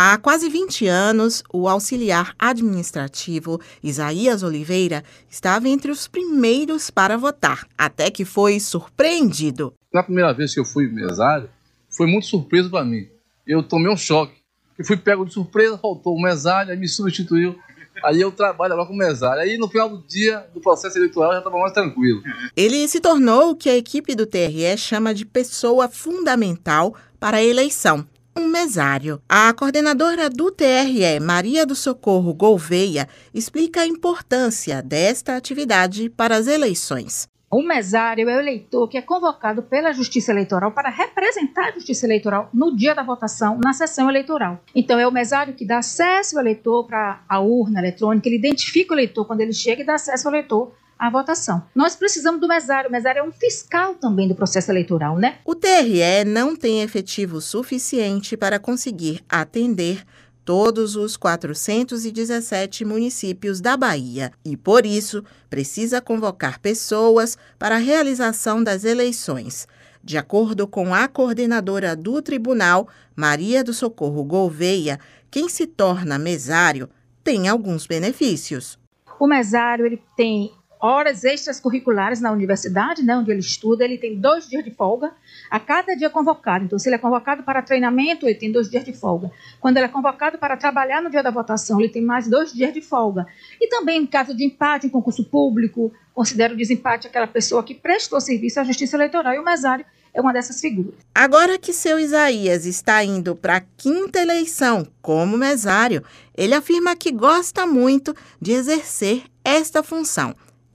Há quase 20 anos, o auxiliar administrativo Isaías Oliveira estava entre os primeiros para votar, até que foi surpreendido. Na primeira vez que eu fui mesário, foi muito surpreso para mim. Eu tomei um choque. Eu fui pego de surpresa, faltou o mesário, aí me substituiu. Aí eu trabalho agora com mesário. Aí no final do dia do processo eleitoral já estava mais tranquilo. Ele se tornou o que a equipe do TRE chama de pessoa fundamental para a eleição um mesário. A coordenadora do TRE, Maria do Socorro Gouveia, explica a importância desta atividade para as eleições. O mesário é o eleitor que é convocado pela Justiça Eleitoral para representar a Justiça Eleitoral no dia da votação, na sessão eleitoral. Então, é o mesário que dá acesso ao eleitor para a urna eletrônica, ele identifica o eleitor quando ele chega e dá acesso ao eleitor à votação. Nós precisamos do mesário. O mesário é um fiscal também do processo eleitoral, né? O TRE não tem efetivo suficiente para conseguir atender todos os 417 municípios da Bahia e, por isso, precisa convocar pessoas para a realização das eleições. De acordo com a coordenadora do tribunal, Maria do Socorro Gouveia, quem se torna mesário tem alguns benefícios. O mesário ele tem horas extras curriculares na universidade, né, onde ele estuda, ele tem dois dias de folga a cada dia convocado. Então, se ele é convocado para treinamento, ele tem dois dias de folga. Quando ele é convocado para trabalhar no dia da votação, ele tem mais dois dias de folga. E também, em caso de empate em concurso público, considera o desempate aquela pessoa que prestou serviço à Justiça Eleitoral e o mesário é uma dessas figuras. Agora que seu Isaías está indo para a quinta eleição como mesário, ele afirma que gosta muito de exercer esta função.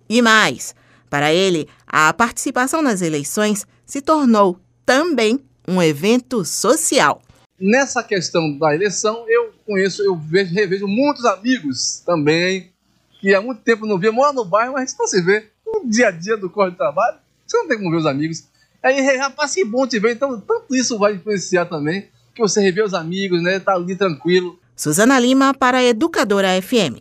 E mais, para ele, a participação nas eleições se tornou também um evento social. Nessa questão da eleição, eu conheço, eu vejo, revejo muitos amigos também, que há muito tempo não via, mora no bairro, mas se vê no dia a dia do corre de trabalho, você não tem como ver os amigos. Aí, rapaz, que bom te ver, então tanto isso vai influenciar também, que você revê os amigos, né, tá ali tranquilo. Suzana Lima para a Educadora FM.